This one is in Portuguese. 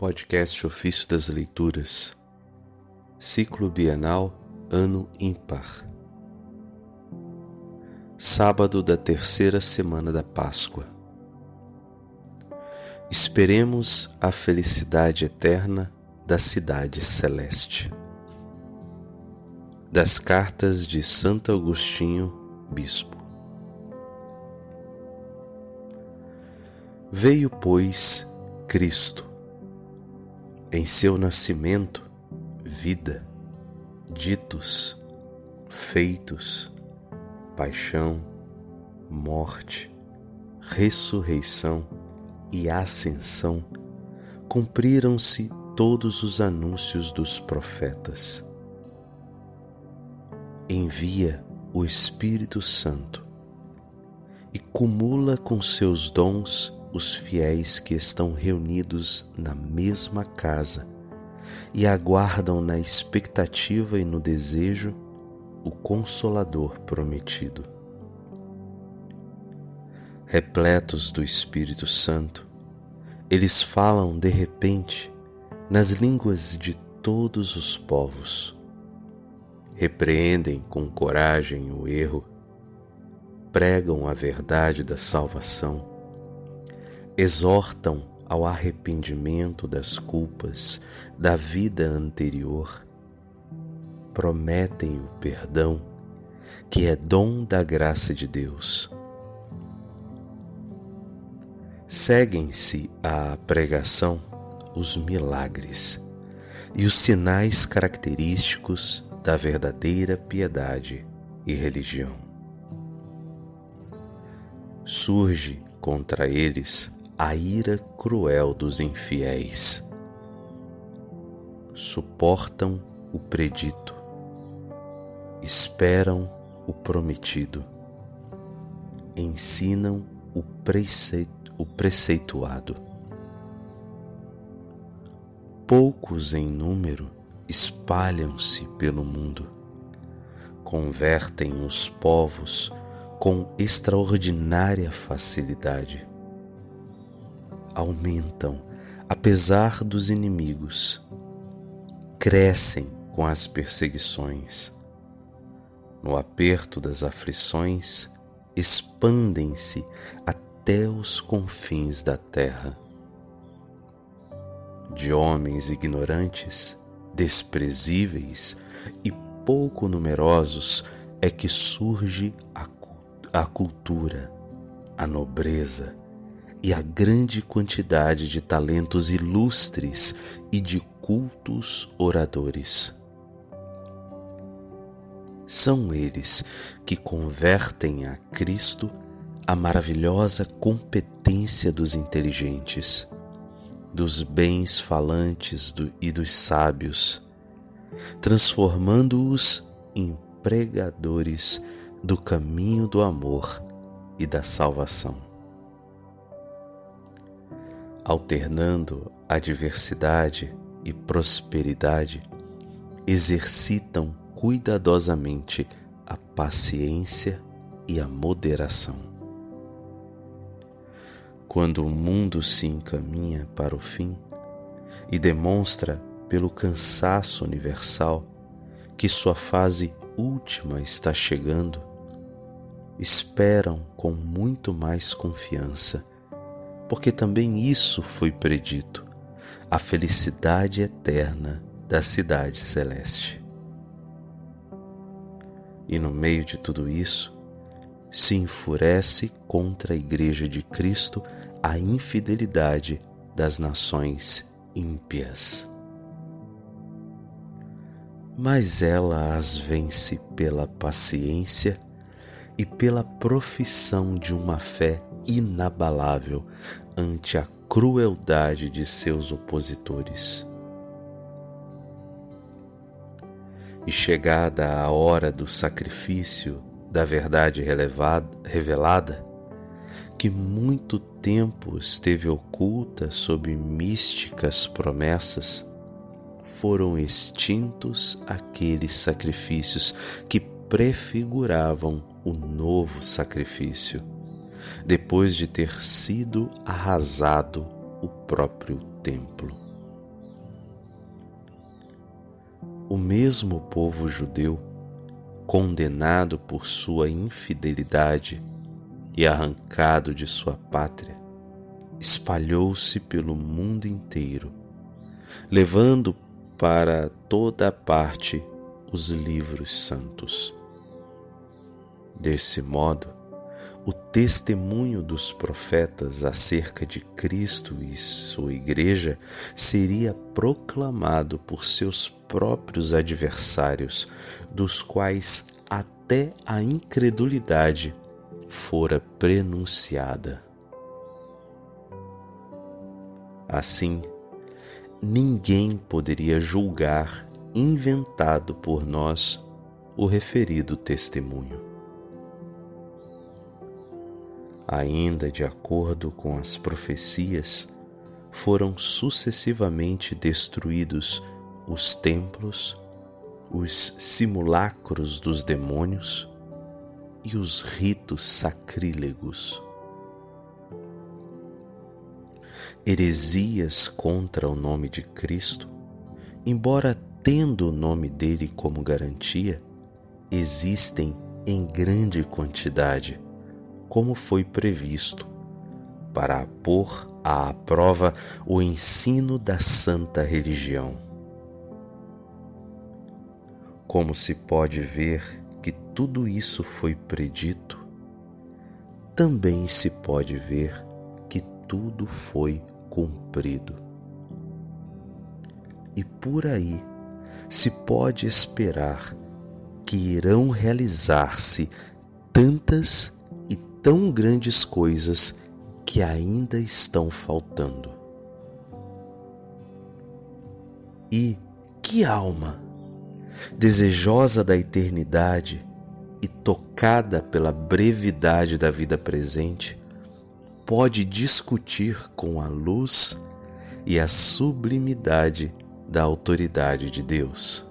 Podcast Ofício das Leituras, Ciclo Bienal, Ano Ímpar. Sábado da terceira semana da Páscoa. Esperemos a felicidade eterna da cidade celeste. Das Cartas de Santo Agostinho, Bispo. Veio, pois, Cristo. Em seu nascimento, vida, ditos, feitos, paixão, morte, ressurreição e ascensão, cumpriram-se todos os anúncios dos profetas. Envia o Espírito Santo e cumula com seus dons os fiéis que estão reunidos na mesma casa e aguardam na expectativa e no desejo o Consolador prometido. Repletos do Espírito Santo, eles falam de repente nas línguas de todos os povos. Repreendem com coragem o erro, pregam a verdade da salvação exortam ao arrependimento das culpas da vida anterior, prometem o perdão, que é dom da graça de Deus. Seguem-se à pregação os milagres e os sinais característicos da verdadeira piedade e religião. Surge contra eles a ira cruel dos infiéis. Suportam o predito, esperam o prometido, ensinam o, preceito, o preceituado. Poucos em número espalham-se pelo mundo, convertem os povos com extraordinária facilidade aumentam apesar dos inimigos, crescem com as perseguições. No aperto das aflições, expandem-se até os confins da terra. De homens ignorantes, desprezíveis e pouco numerosos é que surge a, a cultura, a nobreza, e a grande quantidade de talentos ilustres e de cultos oradores. São eles que convertem a Cristo a maravilhosa competência dos inteligentes, dos bens falantes e dos sábios, transformando-os em pregadores do caminho do amor e da salvação alternando adversidade e prosperidade, exercitam cuidadosamente a paciência e a moderação. Quando o mundo se encaminha para o fim e demonstra pelo cansaço universal que sua fase última está chegando, esperam com muito mais confiança porque também isso foi predito a felicidade eterna da cidade celeste. E no meio de tudo isso, se enfurece contra a Igreja de Cristo a infidelidade das nações ímpias. Mas ela as vence pela paciência e pela profissão de uma fé inabalável ante a crueldade de seus opositores. E chegada a hora do sacrifício da verdade revelada, que muito tempo esteve oculta sob místicas promessas, foram extintos aqueles sacrifícios que prefiguravam o novo sacrifício depois de ter sido arrasado o próprio templo. O mesmo povo judeu, condenado por sua infidelidade e arrancado de sua pátria, espalhou-se pelo mundo inteiro, levando para toda parte os livros santos. Desse modo, o testemunho dos profetas acerca de Cristo e sua Igreja seria proclamado por seus próprios adversários, dos quais até a incredulidade fora prenunciada. Assim, ninguém poderia julgar inventado por nós o referido testemunho. Ainda de acordo com as profecias, foram sucessivamente destruídos os templos, os simulacros dos demônios e os ritos sacrílegos. Heresias contra o nome de Cristo, embora tendo o nome dele como garantia, existem em grande quantidade, como foi previsto, para pôr à prova o ensino da santa religião. Como se pode ver que tudo isso foi predito, também se pode ver que tudo foi cumprido. E por aí se pode esperar que irão realizar-se tantas tão grandes coisas que ainda estão faltando. E que alma, desejosa da eternidade e tocada pela brevidade da vida presente, pode discutir com a luz e a sublimidade da autoridade de Deus.